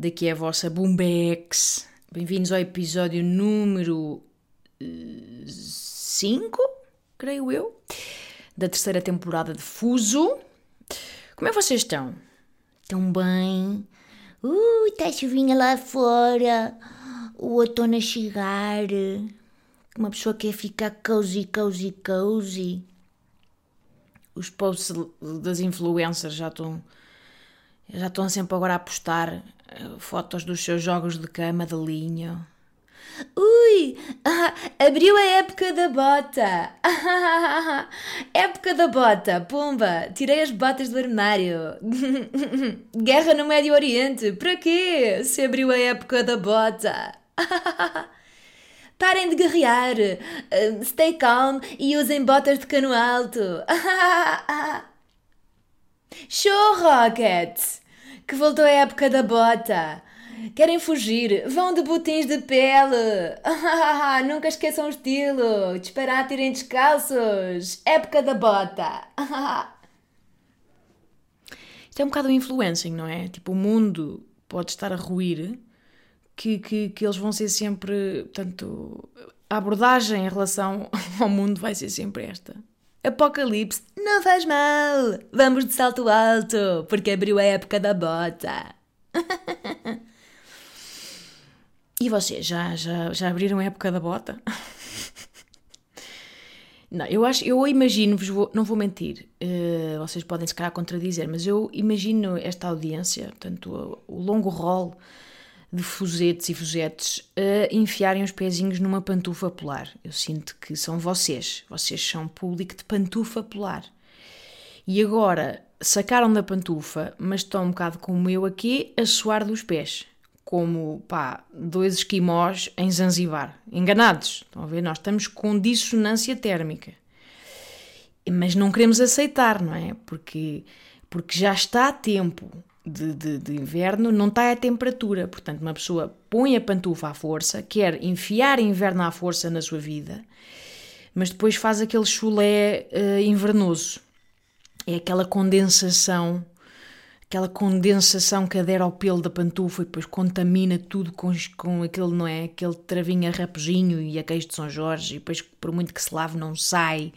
Daqui é a vossa Boombex. Bem-vindos ao episódio número 5, creio eu, da terceira temporada de Fuso. Como é que vocês estão? Estão bem? Uh, está chuvinha lá fora. O outono a chegar. Uma pessoa quer ficar cozy, cozy, cozy. Os posts das influencers já estão já estão sempre agora a postar eh, fotos dos seus jogos de cama de linho. Ui, ah, abriu a época da bota. época da bota, pumba, tirei as botas do armário. Guerra no Médio Oriente, para quê? Se abriu a época da bota. Parem de guerrear, uh, stay calm e usem botas de cano alto. Show Rocket! Que voltou a época da bota. Querem fugir? Vão de botins de pele. Nunca esqueçam o estilo. Disparar, tirem descalços. Época da bota. Isto é um bocado o influencing, não é? Tipo, o mundo pode estar a ruir, que, que, que eles vão ser sempre. Portanto, a abordagem em relação ao mundo vai ser sempre esta. Apocalipse, não faz mal. Vamos de salto alto, porque abriu a época da bota. e vocês, já, já, já abriram a época da bota? Não, eu acho, eu imagino-vos, não vou mentir, eh, vocês podem se calhar contradizer, mas eu imagino esta audiência, portanto, o, o longo rol de fuzetes e fuzetes a enfiarem os pezinhos numa pantufa polar. Eu sinto que são vocês, vocês são público de pantufa polar. E agora sacaram da pantufa, mas estão um bocado como eu aqui a suar dos pés. Como, pá, dois esquimós em Zanzibar. Enganados. Estão a ver? Nós estamos com dissonância térmica. Mas não queremos aceitar, não é? Porque, porque já está a tempo de, de, de inverno, não está a temperatura. Portanto, uma pessoa põe a pantufa à força, quer enfiar inverno à força na sua vida, mas depois faz aquele chulé eh, invernoso. É aquela condensação, aquela condensação que adere ao pelo da pantufa e depois contamina tudo com, com aquele, não é? Aquele travinho a e a queijo de São Jorge, e depois, por muito que se lave, não sai.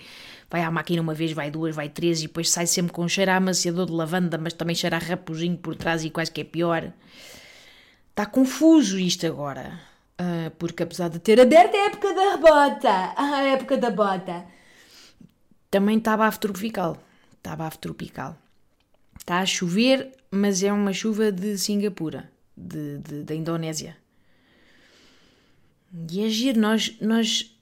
Vai à máquina uma vez, vai duas, vai três, e depois sai sempre com cheiro a amaciador de lavanda, mas também cheira a raposinho por trás e quase que é pior. Está confuso isto agora. Ah, porque apesar de ter aberto a época da bota, a época da bota, também está bafo tropical. Está bafo tropical. Está a chover, mas é uma chuva de Singapura, de, de- da Indonésia. E é giro, nós, nós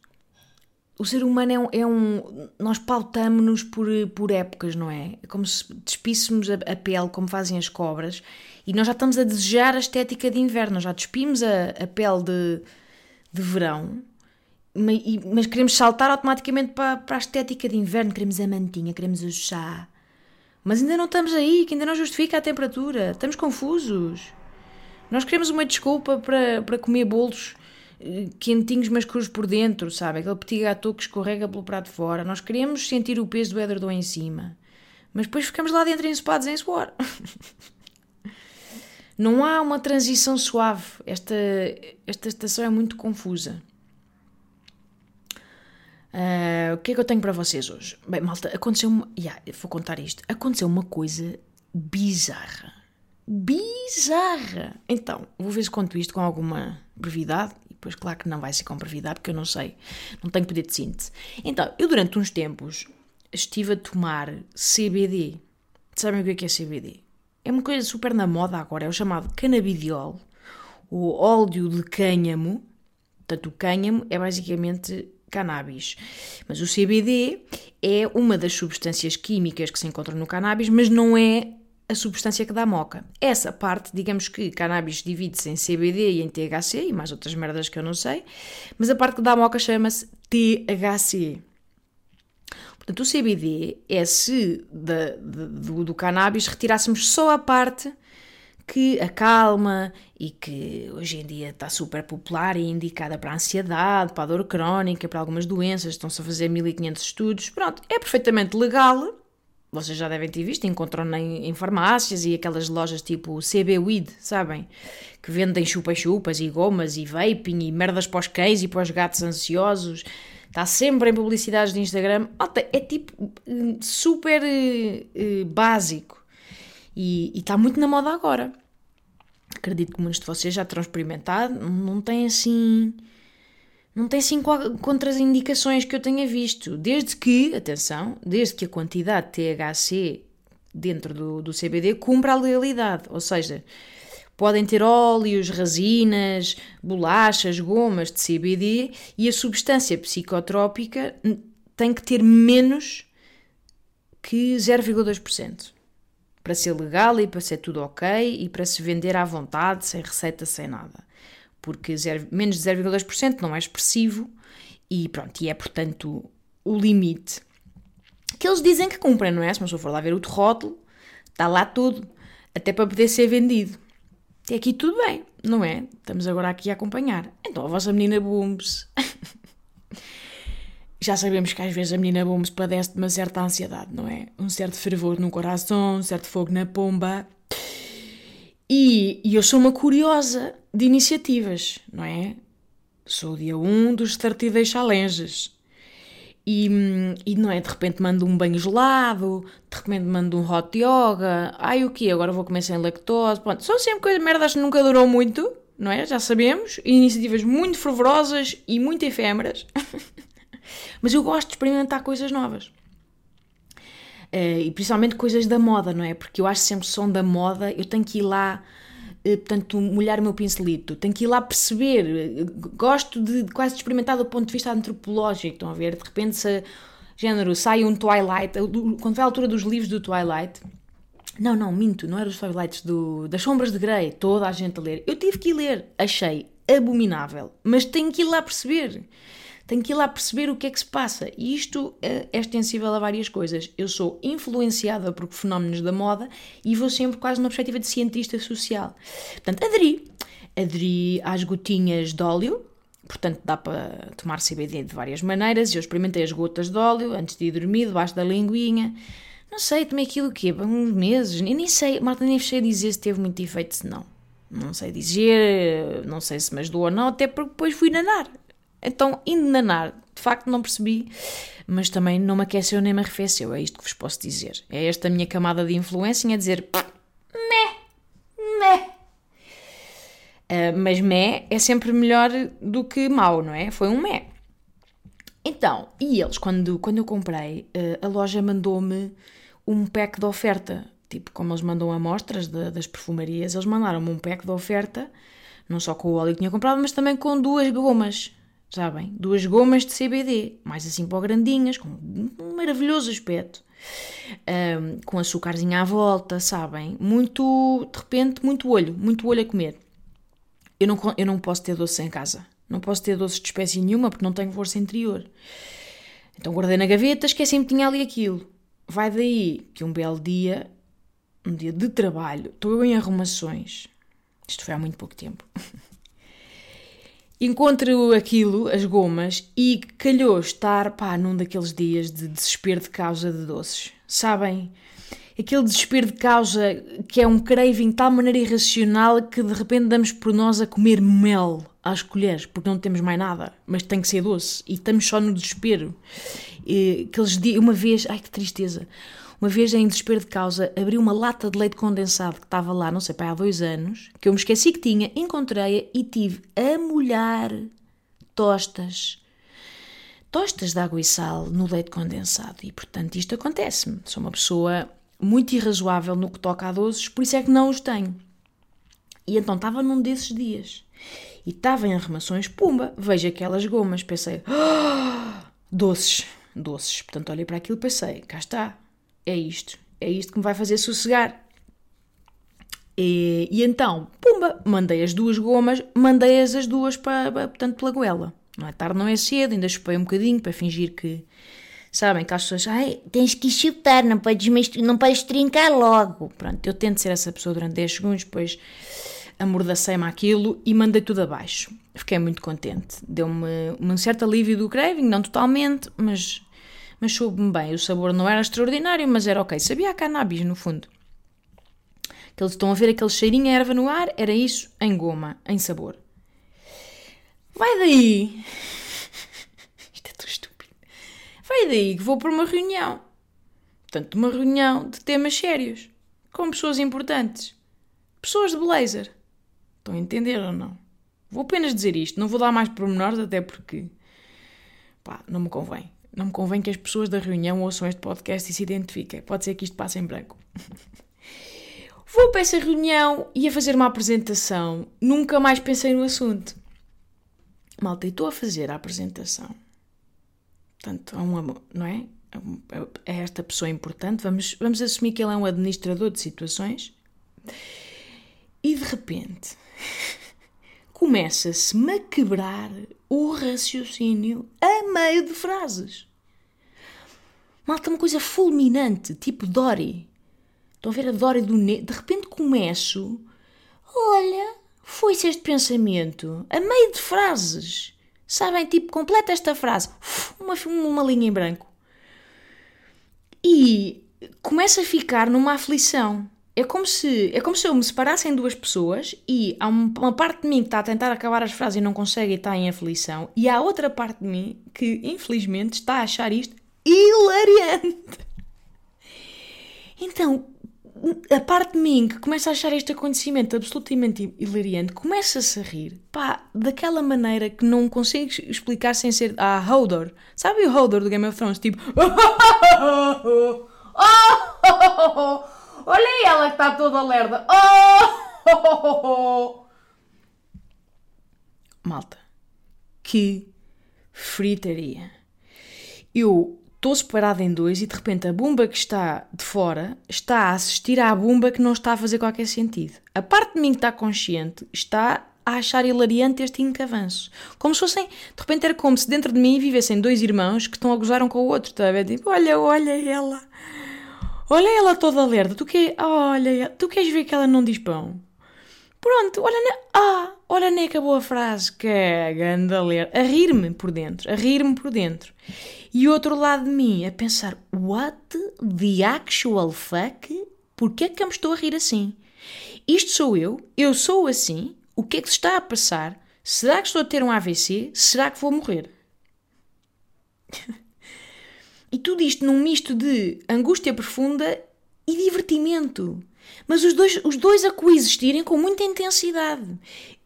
o ser humano é um. É um nós pautamos-nos por, por épocas, não é? É como se despíssemos a, a pele, como fazem as cobras, e nós já estamos a desejar a estética de inverno, já despimos a, a pele de, de verão, ma- e- mas queremos saltar automaticamente para, para a estética de inverno, queremos a mantinha, queremos o chá. Mas ainda não estamos aí, que ainda não justifica a temperatura, estamos confusos. Nós queremos uma desculpa para, para comer bolos quentinhos mas cruz por dentro, sabe? Aquele petit gâteau que escorrega pelo prato fora. Nós queremos sentir o peso do edredom em cima. Mas depois ficamos lá dentro ensopados em suor. Não há uma transição suave. Esta, esta estação é muito confusa. Ah, o que é que eu tenho para vocês hoje? Bem, malta, aconteceu uma. Yeah, vou contar isto. Aconteceu uma coisa bizarra. Bizarra! Então, vou ver se conto isto com alguma brevidade. Depois, claro que não vai ser com brevidade, porque eu não sei, não tenho poder de síntese. Então, eu durante uns tempos estive a tomar CBD. Sabem o que é que é CBD? É uma coisa super na moda agora, é o chamado canabidiol, o óleo de cânhamo. Portanto, o cânhamo é basicamente cannabis. Mas o CBD é uma das substâncias químicas que se encontram no cannabis, mas não é a substância que dá moca. Essa parte, digamos que cannabis divide-se em CBD e em THC e mais outras merdas que eu não sei, mas a parte que dá moca chama-se THC. Portanto, o CBD é se de, de, do, do cannabis retirássemos só a parte que acalma e que hoje em dia está super popular e indicada para a ansiedade, para a dor crónica, para algumas doenças, estão-se a fazer 1500 estudos. Pronto, é perfeitamente legal. Vocês já devem ter visto, encontram em, em farmácias e aquelas lojas tipo CB Weed, sabem? Que vendem chupa-chupas e gomas e vaping e merdas para os cães e para os gatos ansiosos. Está sempre em publicidades de Instagram. É tipo hum, super uh, básico e, está muito na moda agora. Acredito que muitos de vocês já terão experimentado, não tem assim. Não tem assim contraindicações que eu tenha visto. Desde que, atenção, desde que a quantidade de THC dentro do, do CBD cumpra a legalidade. Ou seja, podem ter óleos, resinas, bolachas, gomas de CBD e a substância psicotrópica tem que ter menos que 0,2% para ser legal e para ser tudo ok e para se vender à vontade, sem receita, sem nada. Porque zero, menos de 0,2% não é expressivo e pronto, e é portanto o limite que eles dizem que cumprem, não é? Se uma pessoa for lá ver o rótulo, está lá tudo, até para poder ser vendido. Até aqui tudo bem, não é? Estamos agora aqui a acompanhar. Então a vossa menina Booms já sabemos que às vezes a menina Bombs padece de uma certa ansiedade, não é? Um certo fervor no coração, um certo fogo na pomba. E, e eu sou uma curiosa de iniciativas, não é? Sou dia 1 um dos 30 Day Challenges. E, e não é? De repente mando um banho gelado, de repente mando um hot yoga. Ai, o quê? Agora vou comer sem lactose. Pronto, são sempre coisas merdas que nunca durou muito, não é? Já sabemos. Iniciativas muito fervorosas e muito efêmeras. Mas eu gosto de experimentar coisas novas. Uh, e principalmente coisas da moda, não é? Porque eu acho sempre som da moda, eu tenho que ir lá, uh, portanto, molhar o meu pincelito, tenho que ir lá perceber. Uh, gosto de, quase de experimentar do ponto de vista antropológico, estão a ver? De repente, se, género, sai um Twilight, quando vai a altura dos livros do Twilight. Não, não, minto, não era os Twilights do, das Sombras de Grey, toda a gente a ler. Eu tive que ir ler, achei abominável, mas tenho que ir lá perceber tenho que ir lá perceber o que é que se passa. E isto é, é extensível a várias coisas. Eu sou influenciada por fenómenos da moda e vou sempre quase numa perspectiva de cientista social. Portanto, aderi. Aderi às gotinhas de óleo, portanto dá para tomar CBD de várias maneiras. Eu experimentei as gotas de óleo antes de ir dormir, debaixo da linguinha. Não sei, tomei aquilo o quê? Uns meses. Eu nem sei, Marta, nem sei dizer se teve muito efeito, se não. Não sei dizer, não sei se me ajudou ou não, até porque depois fui nanar. Então, indo nanar, de facto não percebi, mas também não me aqueceu nem me arrefeceu, é isto que vos posso dizer. É esta minha camada de influência a dizer meh, meh. Uh, mas meh é sempre melhor do que mau, não é? Foi um meh. Então, e eles, quando, quando eu comprei, uh, a loja mandou-me um pack de oferta. Tipo, como eles mandam amostras de, das perfumarias, eles mandaram-me um pack de oferta, não só com o óleo que tinha comprado, mas também com duas gomas sabem? Duas gomas de CBD, mais assim para grandinhas, com um maravilhoso aspecto, um, com açúcarzinho à volta, sabem? Muito, de repente, muito olho, muito olho a comer. Eu não, eu não posso ter doce em casa, não posso ter doces de espécie nenhuma porque não tenho força interior. Então guardei na gaveta, esqueci-me que tinha ali aquilo. Vai daí que um belo dia, um dia de trabalho, estou eu em arrumações. Isto foi há muito pouco tempo. encontro aquilo, as gomas, e calhou estar, pá, num daqueles dias de desespero de causa de doces. Sabem? Aquele desespero de causa que é um craving de tal maneira irracional que de repente damos por nós a comer mel às colheres, porque não temos mais nada, mas tem que ser doce, e estamos só no desespero. E, aqueles dias, uma vez, ai que tristeza, uma vez, em desespero de causa, abri uma lata de leite condensado que estava lá, não sei, para há dois anos, que eu me esqueci que tinha, encontrei-a e tive a molhar tostas. Tostas de água e sal no leite condensado. E, portanto, isto acontece-me. Sou uma pessoa muito irrazoável no que toca a doces, por isso é que não os tenho. E então estava num desses dias. E estava em arremações, pumba, vejo aquelas gomas. Pensei, oh, doces, doces. Portanto, olhei para aquilo e pensei, cá está, é isto. É isto que me vai fazer sossegar. E, e então, pumba, mandei as duas gomas, mandei-as as duas para, portanto, pela goela. Não é tarde, não é cedo, ainda chupei um bocadinho para fingir que, sabem, que as pessoas, ai, tens que chutar, não podes, não podes trincar logo. Pronto, eu tento ser essa pessoa durante 10 segundos, depois amordacei-me aquilo e mandei tudo abaixo. Fiquei muito contente. Deu-me um certo alívio do craving, não totalmente, mas, mas soube-me bem. O sabor não era extraordinário, mas era ok. Sabia a cannabis, no fundo. Que eles estão a ver aquele cheirinho a erva no ar, era isso em goma, em sabor. Vai daí! Isto é tão estúpido. Vai daí que vou para uma reunião. Portanto, uma reunião de temas sérios, com pessoas importantes. Pessoas de blazer. Estão a entender ou não? Vou apenas dizer isto, não vou dar mais pormenores, até porque pá, não me convém. Não me convém que as pessoas da reunião ouçam este podcast e se identifiquem. Pode ser que isto passe em branco. Vou para essa reunião e a fazer uma apresentação. Nunca mais pensei no assunto. Malta, e estou a fazer a apresentação. Portanto, a um não é? É esta pessoa importante. Vamos, vamos assumir que ele é um administrador de situações. E de repente começa-se-me a quebrar o raciocínio a meio de frases. Malta, uma coisa fulminante, tipo Dory. Estão a ver a Dory do Ne... De repente começo... Olha, foi-se este pensamento a meio de frases. Sabem, tipo, completa esta frase. Uma, uma linha em branco. E começa a ficar numa aflição é como se é como se eu me separasse em duas pessoas e há uma parte de mim que está a tentar acabar as frases e não consegue e está em aflição e há outra parte de mim que infelizmente está a achar isto hilariante. Então, a parte de mim que começa a achar este acontecimento absolutamente hilariante começa-se a rir, pá, daquela maneira que não consigo explicar sem ser a ah, Hodor. Sabe o Hodor do Game of Thrones? Tipo. Olha ela que está toda lerda. Oh! Malta, que fritaria. Eu estou separada em dois e de repente a bomba que está de fora está a assistir à bomba que não está a fazer qualquer sentido. A parte de mim que está consciente está a achar hilariante este incavanço. Como se fossem, de repente era como se dentro de mim vivessem dois irmãos que estão a gozar um com o outro, está a ver? Tipo, olha, olha ela. Olha ela toda lerda. Tu, que... olha, tu queres ver que ela não diz pão? Pronto, olha, ne... ah, olha nem acabou a frase, que é ganda ler, a rir-me por dentro, a rir-me por dentro. E outro lado de mim a pensar, what the actual fuck? Porquê é que eu me estou a rir assim? Isto sou eu, eu sou assim, o que é que se está a passar? Será que estou a ter um AVC? Será que vou morrer? E tudo isto num misto de angústia profunda e divertimento. Mas os dois, os dois a coexistirem com muita intensidade.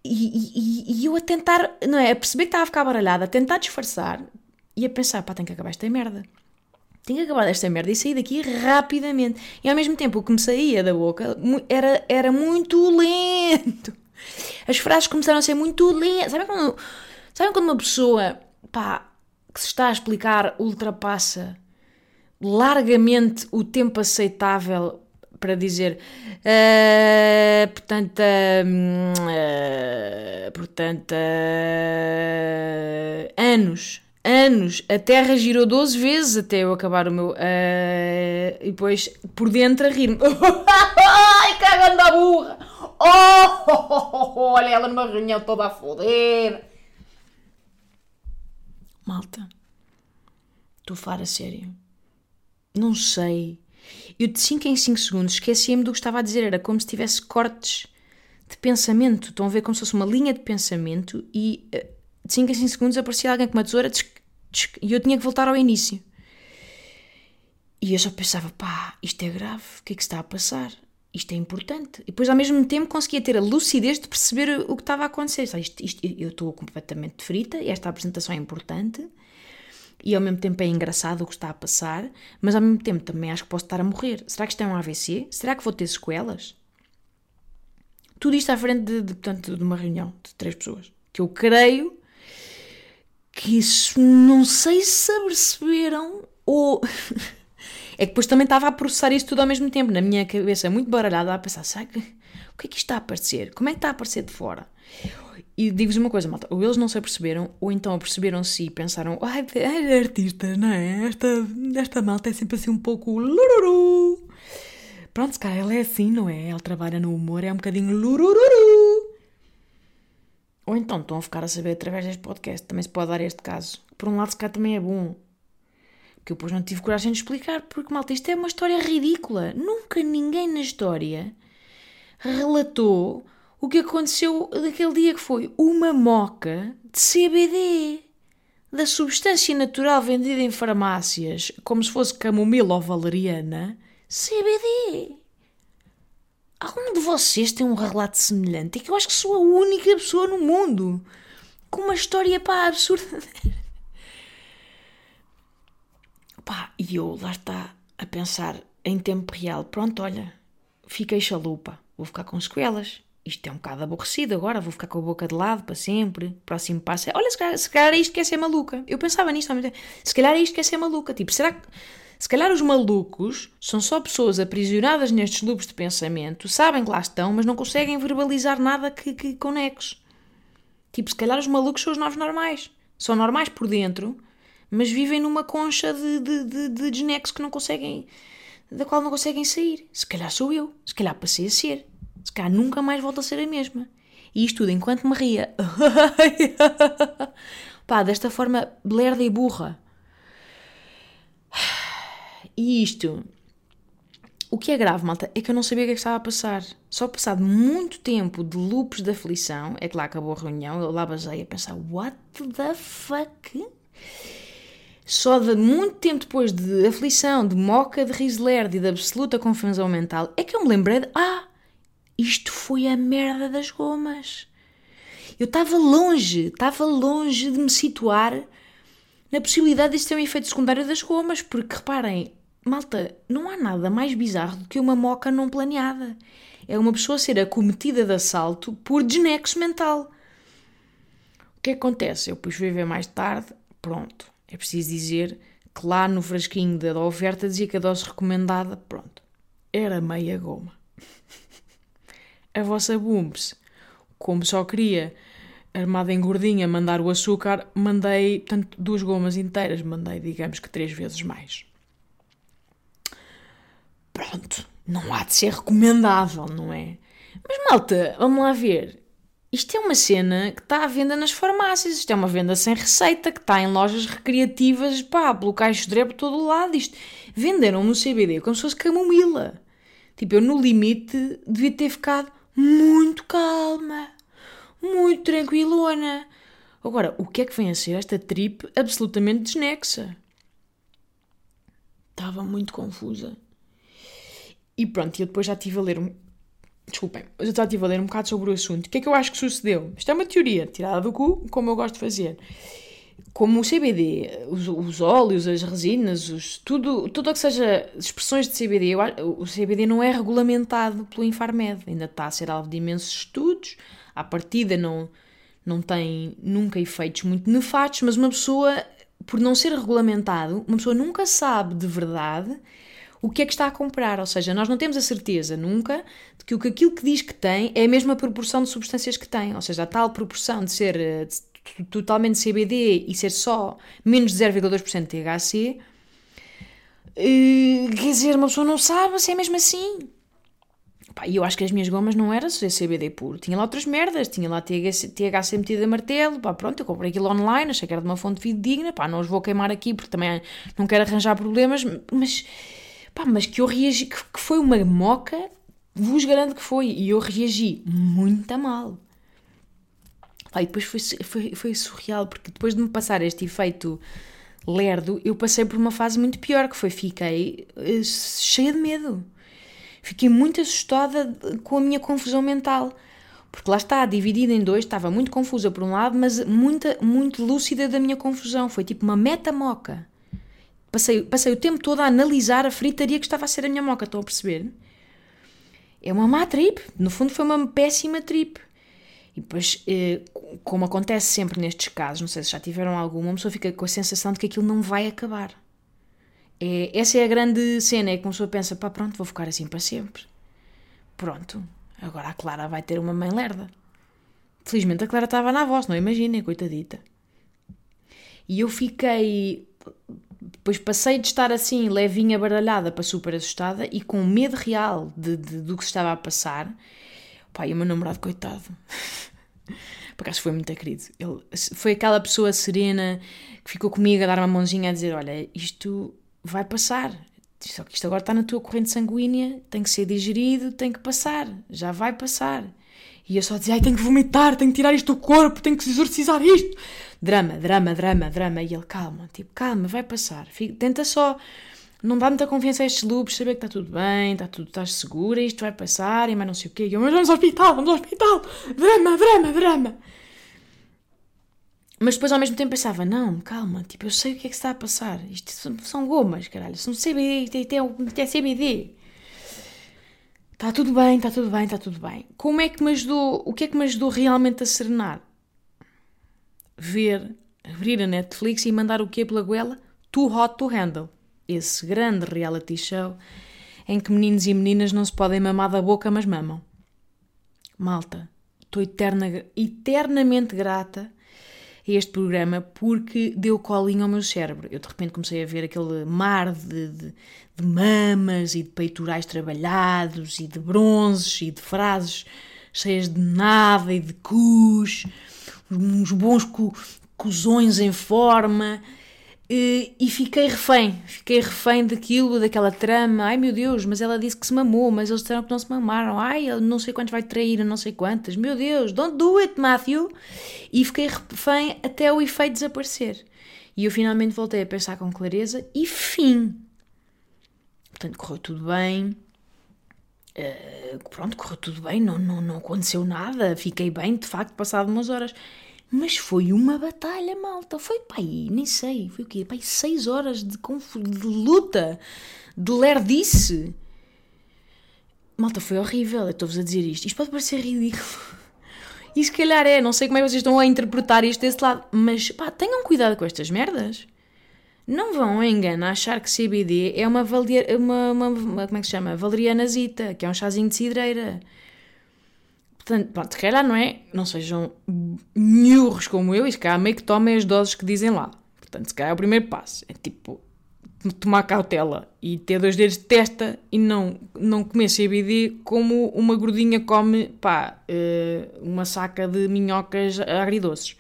E, e, e, eu a tentar, não é? A perceber que estava a ficar baralhada, a tentar disfarçar e a pensar, pá, tem que acabar esta merda. Tenho que acabar esta merda e sair daqui rapidamente. E ao mesmo tempo o que me saía da boca era, era muito lento. As frases começaram a ser muito lentas. Sabem quando, sabem quando uma pessoa, pá, que se está a explicar ultrapassa largamente o tempo aceitável para dizer uh, portanto uh, portanto uh, anos anos. A Terra girou 12 vezes até eu acabar o meu e depois por dentro a rir-me. Ai cagando a burra. Oh, olha ela numa reunião toda a foder Malta, estou a falar a sério. Não sei. Eu de 5 em 5 segundos esquecia-me do que estava a dizer. Era como se tivesse cortes de pensamento. Estão a ver como se fosse uma linha de pensamento e eh, de 5 em 5 segundos aparecia alguém com uma tesoura e eu tinha que voltar ao início. E eu só pensava, pá, isto é grave, o que é que está a passar? Isto é importante. E depois, ao mesmo tempo, conseguia ter a lucidez de perceber o que estava a acontecer. Isto, isto, eu estou completamente frita esta apresentação é importante. E ao mesmo tempo é engraçado o que está a passar, mas ao mesmo tempo também acho que posso estar a morrer. Será que isto é um AVC? Será que vou ter sequelas? Tudo isto à frente de, de, portanto, de uma reunião de três pessoas. Que eu creio que isso, não sei se aperceberam ou. É que depois também estava a processar isso tudo ao mesmo tempo, na minha cabeça, muito baralhada, a pensar, sabe, o que é que isto está a aparecer? Como é que está a aparecer de fora? E digo-vos uma coisa, malta, ou eles não se aperceberam, ou então aperceberam-se e pensaram, ai, é artista, não é? Esta, esta malta é sempre assim um pouco lururu. Pronto, cara, ela é assim, não é? Ela trabalha no humor, é um bocadinho lurururu. Ou então estão a ficar a saber através deste podcast, também se pode dar este caso. Por um lado, se cá também é bom. Que eu depois não tive coragem de explicar, porque, malta, isto é uma história ridícula. Nunca ninguém na história relatou o que aconteceu daquele dia que foi uma moca de CBD. Da substância natural vendida em farmácias, como se fosse camomila ou valeriana, CBD. Algum de vocês tem um relato semelhante? É que eu acho que sou a única pessoa no mundo com uma história pá absurda. pá, e eu lá está a pensar em tempo real. Pronto, olha, fiquei chalupa, vou ficar com sequelas. Isto é um bocado aborrecido agora, vou ficar com a boca de lado para sempre. Próximo passo é, olha, se calhar, se calhar é isto que é ser maluca. Eu pensava nisto há muito tempo. Se calhar é isto que é ser maluca. Tipo, será que se calhar os malucos são só pessoas aprisionadas nestes loops de pensamento, sabem que lá estão, mas não conseguem verbalizar nada que, que conexos. Tipo, se calhar os malucos são os novos normais. São normais por dentro, mas vivem numa concha de, de, de, de desnexo que não conseguem, da qual não conseguem sair. Se calhar sou eu. Se calhar passei a ser. Se calhar nunca mais volto a ser a mesma. E isto tudo enquanto me ria. Pá, desta forma lerda e burra. E isto, o que é grave, malta, é que eu não sabia o que, é que estava a passar. Só passado muito tempo de loops de aflição, é que lá acabou a reunião, eu lá basei a pensar, what the fuck? Só de muito tempo depois de aflição, de moca de rislerd e de absoluta confusão mental, é que eu me lembrei de, ah, isto foi a merda das gomas. Eu estava longe, estava longe de me situar na possibilidade de isto ter um efeito secundário das gomas, porque reparem, Malta, não há nada mais bizarro do que uma moca não planeada. É uma pessoa ser acometida de assalto por desnexo mental. O que acontece? Eu pus ver mais tarde, pronto. É preciso dizer que lá no frasquinho da oferta dizia que a dose recomendada, pronto, era meia goma. a vossa Bumps, como só queria, armada em gordinha, mandar o açúcar, mandei, tanto duas gomas inteiras, mandei, digamos que três vezes mais pronto, não há de ser recomendável, não é? Mas malta, vamos lá ver. Isto é uma cena que está à venda nas farmácias, isto é uma venda sem receita, que está em lojas recreativas, pá, pelo caixo de por todo o lado. Isto. Venderam-me o CBD como se fosse camomila. Tipo, eu no limite devia ter ficado muito calma, muito tranquilona. Agora, o que é que vem a ser esta trip absolutamente desnexa? Estava muito confusa. E pronto, eu depois já estive a ler. Desculpem, eu já estive a ler um bocado sobre o assunto. O que é que eu acho que sucedeu? Isto é uma teoria, tirada do cu, como eu gosto de fazer. Como o CBD, os, os óleos, as resinas, os, tudo, tudo o que seja expressões de CBD, eu, o CBD não é regulamentado pelo Infarmed, ainda está a ser alvo de imensos estudos. À partida não, não tem nunca efeitos muito nefastos, mas uma pessoa, por não ser regulamentado, uma pessoa nunca sabe de verdade o que é que está a comprar. Ou seja, nós não temos a certeza nunca de que aquilo que diz que tem é a mesma proporção de substâncias que tem. Ou seja, a tal proporção de ser eh, totalmente CBD e ser só menos de 0,2% de THC. Uh, quer dizer, uma pessoa não sabe se é mesmo assim. E eu acho que as minhas gomas não eram CBD puro. Tinha lá outras merdas. Tinha lá THC, THC metido a martelo. Pá, pronto, eu comprei aquilo online. Achei que era de uma fonte fidedigna. Pá, não os vou queimar aqui porque também não quero arranjar problemas. Mas Pá, mas que eu reagi, que, que foi uma moca, vos garanto que foi. E eu reagi muito mal. Pá, e depois foi, foi, foi surreal, porque depois de me passar este efeito lerdo, eu passei por uma fase muito pior, que foi fiquei uh, cheia de medo. Fiquei muito assustada com a minha confusão mental. Porque lá está, dividida em dois, estava muito confusa por um lado, mas muita, muito lúcida da minha confusão. Foi tipo uma meta-moca. Passei, passei o tempo todo a analisar a fritaria que estava a ser a minha moca, estão a perceber? É uma má trip, no fundo foi uma péssima trip. E depois, eh, como acontece sempre nestes casos, não sei se já tiveram alguma, uma pessoa fica com a sensação de que aquilo não vai acabar. É, essa é a grande cena, é que uma pessoa pensa, pá, pronto, vou ficar assim para sempre. Pronto, agora a Clara vai ter uma mãe lerda. Felizmente a Clara estava na voz, não imaginem, coitadita. E eu fiquei. Depois passei de estar assim, levinha, baralhada, para super assustada e com medo real de, de, do que se estava a passar. Pá, e o meu namorado, coitado. Por acaso foi muito querido. Ele foi aquela pessoa serena que ficou comigo a dar uma mãozinha a dizer: Olha, isto vai passar. Só que isto agora está na tua corrente sanguínea, tem que ser digerido, tem que passar, já vai passar. E eu só dizia: Ai, tenho que vomitar, tenho que tirar isto do corpo, tenho que exorcizar isto. Drama, drama, drama, drama. E ele: Calma, tipo, calma, vai passar. Fica, tenta só não dá muita confiança a estes loops, saber que está tudo bem, está tudo, estás segura, isto vai passar e mais não sei o quê. E eu, mas vamos ao hospital, vamos ao hospital, drama, drama, drama. Mas depois ao mesmo tempo pensava, não, calma, tipo, eu sei o que é que está a passar. Isto são, gomas, caralho, são CBD, isto é, isto é CBD. Está tudo bem, está tudo bem, está tudo bem. Como é que me ajudou, o que é que me ajudou realmente a serenar? Ver, abrir a Netflix e mandar o quê pela goela? Too Hot to Handle esse grande reality show em que meninos e meninas não se podem mamar da boca, mas mamam. Malta, estou eterna, eternamente grata a este programa porque deu colinho ao meu cérebro. Eu de repente comecei a ver aquele mar de, de, de mamas e de peitorais trabalhados e de bronzes e de frases cheias de nada e de cus, uns bons cu, cuzões em forma e fiquei refém, fiquei refém daquilo, daquela trama. Ai meu Deus, mas ela disse que se mamou, mas eles disseram que não se mamaram. Ai, não sei quantos vai trair, não sei quantas. Meu Deus, don't do it, Matthew. E fiquei refém até o efeito desaparecer. E eu finalmente voltei a pensar com clareza e fim. Portanto, correu tudo bem. Uh, pronto, correu tudo bem, não, não, não aconteceu nada. Fiquei bem, de facto, passado umas horas. Mas foi uma batalha, malta. Foi, pai, nem sei. Foi o quê? Pai, seis horas de, de luta, de lerdice. Malta, foi horrível. Eu estou-vos a dizer isto. Isto pode parecer ridículo. E se calhar é. Não sei como é que vocês estão a interpretar isto desse lado. Mas, pá, tenham cuidado com estas merdas. Não vão a engano achar que CBD é uma, uma, uma, uma, como é que se chama? Valerianazita, que é um chazinho de cidreira. Portanto, pronto, se calhar não é, não sejam nhurros como eu e se calhar meio que tomem as doses que dizem lá. Portanto, se calhar é o primeiro passo. É tipo, tomar cautela e ter dois dedos de testa e não, não comer CBD como uma gordinha come, pá, eh, uma saca de minhocas agridoces.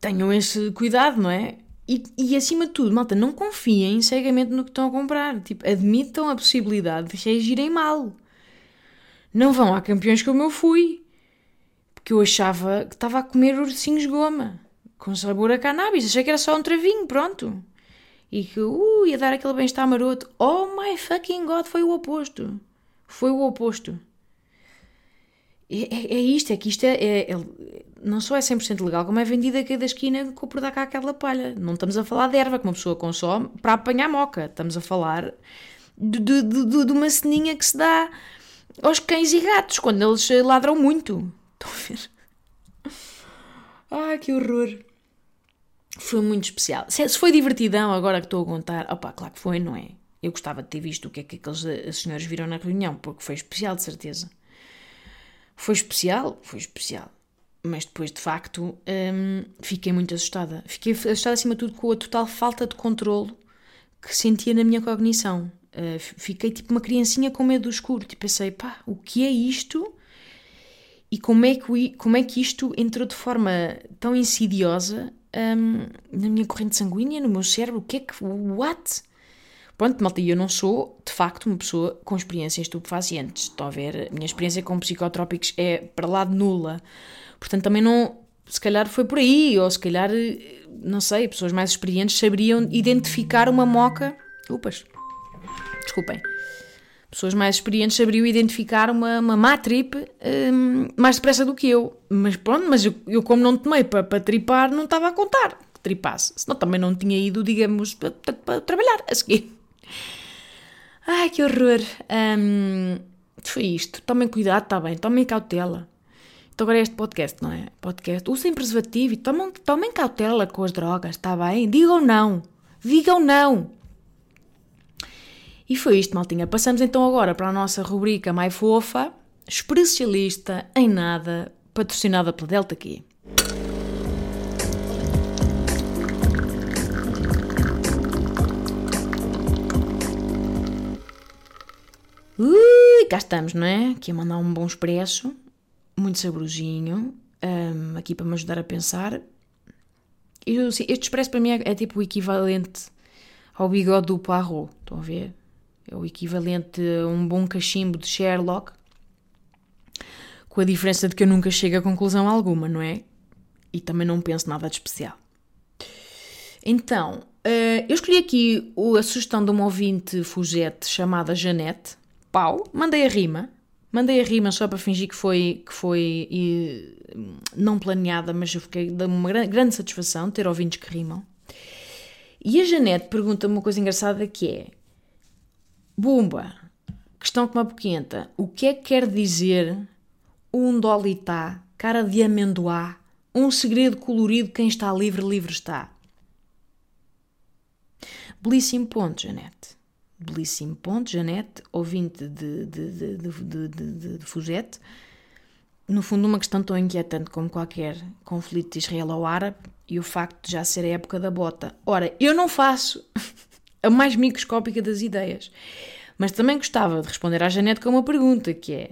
Tenham esse cuidado, não é? E, e acima de tudo, malta, não confiem cegamente no que estão a comprar. Tipo, admitam a possibilidade de reagirem mal. Não vão a campeões como eu fui. Porque eu achava que estava a comer ursinhos goma. Com sabor a cannabis. Achei que era só um travinho, pronto. E que, uh, ia dar aquele bem-estar maroto. Oh my fucking god, foi o oposto. Foi o oposto. É, é, isto, é que isto é, é, é, não só é 100% legal, como é vendida aqui da esquina com por dar cá aquela palha. Não estamos a falar de erva que uma pessoa consome para apanhar moca. Estamos a falar de, de, de, de uma ceninha que se dá aos cães e gatos, quando eles ladram muito. Estão a ver? Ai, que horror. Foi muito especial. Se foi divertidão agora que estou a contar, opá, claro que foi, não é? Eu gostava de ter visto o que é que aqueles eh, senhores viram na reunião, porque foi especial, de certeza. Foi especial? Foi especial. Mas depois, de facto, hum, fiquei muito assustada. Fiquei assustada, acima de tudo, com a total falta de controle que sentia na minha cognição. Uh, fiquei tipo uma criancinha com medo do escuro. Tipo, pensei, pá, o que é isto? E como é que, como é que isto entrou de forma tão insidiosa um, na minha corrente sanguínea, no meu cérebro? O que é que. What? Pronto, malta, eu não sou, de facto, uma pessoa com experiências estupefacientes. Estão a ver? A minha experiência com psicotrópicos é para lá de nula. Portanto, também não. Se calhar foi por aí, ou se calhar, não sei, pessoas mais experientes saberiam identificar uma moca. Upas! desculpem, pessoas mais experientes saberiam identificar uma, uma má trip um, mais depressa do que eu. Mas pronto, mas eu, eu como não tomei para, tripar, não estava a contar que tripasse. Senão também não tinha ido, digamos, para, para trabalhar a seguir. Ai, que horror. Um, foi isto. Tomem cuidado, está bem. Tomem cautela. Então agora é este podcast, não é? Podcast. Usem preservativo e tomem, tomem cautela com as drogas, está bem? Digam não. Digam não! E foi isto, maltinha. Passamos então agora para a nossa rubrica mais fofa, especialista em nada, patrocinada pela Delta Key. Cá estamos, não é? Aqui a mandar um bom expresso, muito saborosinho, um, aqui para me ajudar a pensar. Eu, assim, este expresso para mim é, é, tipo o equivalente ao bigode do Poirot, estão a ver? É o equivalente a um bom cachimbo de Sherlock, com a diferença de que eu nunca chego a conclusão alguma, não é? E também não penso nada de especial. Então, uh, eu escolhi aqui a sugestão de uma ouvinte fugete chamada Janete, pau, mandei a rima. Mandei a rima só para fingir que foi, que foi e, não planeada, mas eu fiquei de uma grande satisfação ter ouvintes que rimam. E a Janete pergunta-me uma coisa engraçada que é Bumba, questão que uma poquenta, o que é que quer dizer um dolitá, cara de amendoá, um segredo colorido, quem está livre, livre está? Belíssimo ponto, Janete belíssimo ponto, Janete, ouvinte de, de, de, de, de, Fugete. No fundo, uma questão tão inquietante como qualquer conflito israelo-árabe e o facto de já ser a época da bota. Ora, eu não faço a mais microscópica das ideias, mas também gostava de responder à Janete com uma pergunta que é: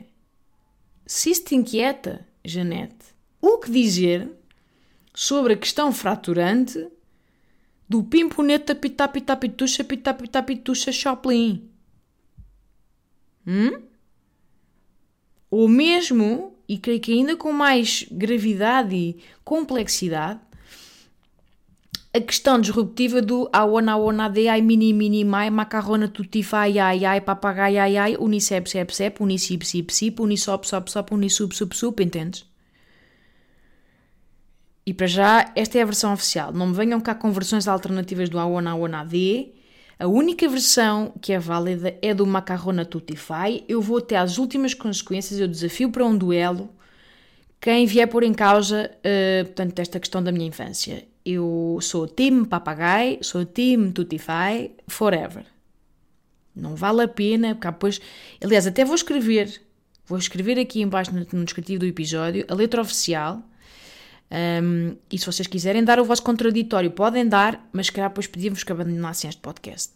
se isso te inquieta, Janete, o que dizer sobre a questão fraturante do Pimponeta Pitapitapituxa Pitapitapituxa Choplin. Hum? Ou mesmo, e creio que ainda com mais gravidade e complexidade, a questão disruptiva do aona aona de ai mini mini mai macarrona tutifai ai ai papagai ai ai unicep sep sep unicip sip sip unisop sop sop unisup sup sup, entendes? E para já, esta é a versão oficial. Não me venham cá com versões alternativas do Aona Aona D. A única versão que é válida é do Macarrona Tutify. Eu vou até às últimas consequências. Eu desafio para um duelo quem vier pôr em causa, uh, portanto, esta questão da minha infância. Eu sou Team Papagai, sou Team Tutify, forever. Não vale a pena, porque depois... Aliás, até vou escrever, vou escrever aqui embaixo no, no descritivo do episódio, a letra oficial um, e se vocês quiserem dar o vosso contraditório, podem dar, mas se calhar depois pedimos que abandonassem este podcast.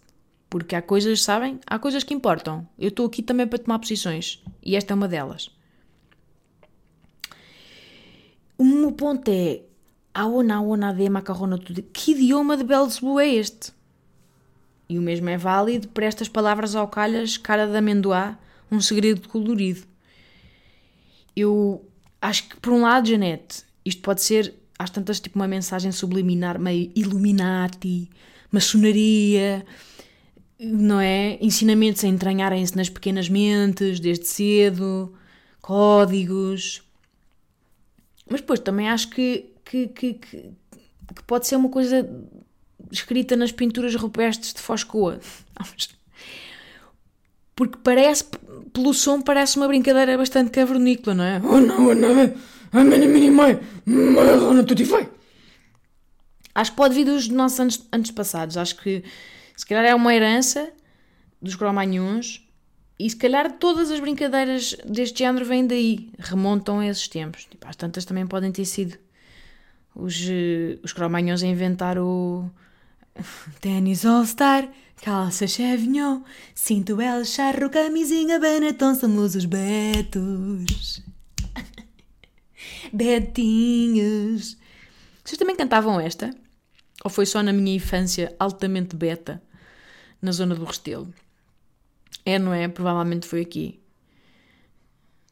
Porque há coisas, sabem? Há coisas que importam. Eu estou aqui também para tomar posições. E esta é uma delas. O meu ponto é. Aona, aona, de macarrona, tudo. Que idioma de Belzebu é este? E o mesmo é válido para estas palavras ao calhas, cara de amendoá, um segredo colorido. Eu acho que, por um lado, Janete, isto pode ser, às tantas, tipo uma mensagem subliminar, meio Illuminati, maçonaria, não é? Ensinamentos a entranharem-se nas pequenas mentes, desde cedo, códigos. Mas depois também acho que, que, que, que, que pode ser uma coisa escrita nas pinturas rupestres de Foscoa. Porque parece, pelo som, parece uma brincadeira bastante cavernícola, não é? Oh não, oh não, a mini mini mãe, marrona tutti foi. Acho que pode vir dos nossos anos, anos passados. Acho que se calhar é uma herança dos cromanhões e se calhar todas as brincadeiras deste género vêm daí, remontam a esses tempos. Tipo, às tantas também podem ter sido os, eh, os cromanhões a inventar o ténis All-Star, calça Chevignon, cinto El Charro, camisinha Benetton, somos os Betos. Betinhos. Vocês também cantavam esta? Ou foi só na minha infância altamente beta, na zona do Restelo? É, não é? Provavelmente foi aqui.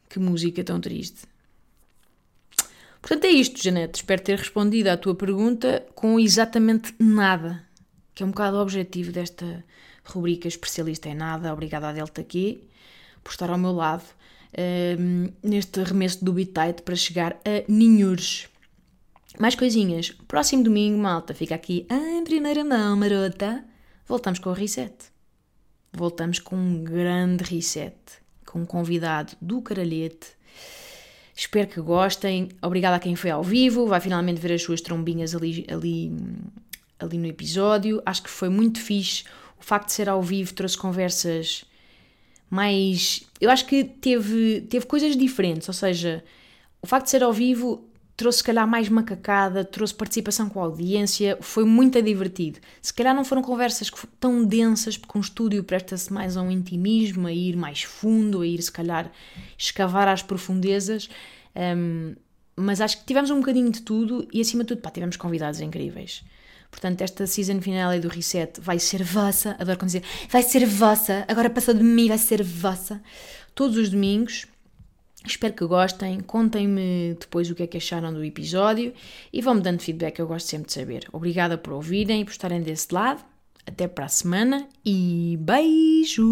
Que música tão triste. Portanto, é isto, Janete. Espero ter respondido à tua pergunta com exatamente nada, que é um bocado o objetivo desta rubrica especialista em nada. Obrigada à Delta Q por estar ao meu lado Ehm, neste arremesso do Bitite para chegar a Ninhures. Mais coisinhas. Próximo domingo, malta, fica aqui em primeira mão, marota. Voltamos com o reset. Voltamos com um grande reset, com um convidado do Caralhete. Espero que gostem. Obrigada a quem foi ao vivo. Vai finalmente ver as suas trombinhas ali, ali ali no episódio. Acho que foi muito fixe. O facto de ser ao vivo trouxe conversas mais. Eu acho que teve, teve coisas diferentes, ou seja, o facto de ser ao vivo trouxe se calhar mais macacada, trouxe participação com a audiência, foi muito divertido. Se calhar não foram conversas tão densas, porque um estúdio presta-se mais a um intimismo, a ir mais fundo, a ir se calhar escavar às profundezas. Um, mas acho que tivemos um bocadinho de tudo e acima de tudo, pá, tivemos convidados incríveis. Portanto, esta season finale do Reset vai ser vossa. Adoro quando dizer vai ser vossa. Agora passou de mim, vai ser vossa. Todos os domingos. Espero que gostem. Contem-me depois o que é que acharam do episódio e vão-me dando feedback, eu gosto sempre de saber. Obrigada por ouvirem e por estarem desse lado. Até para a semana e beijo!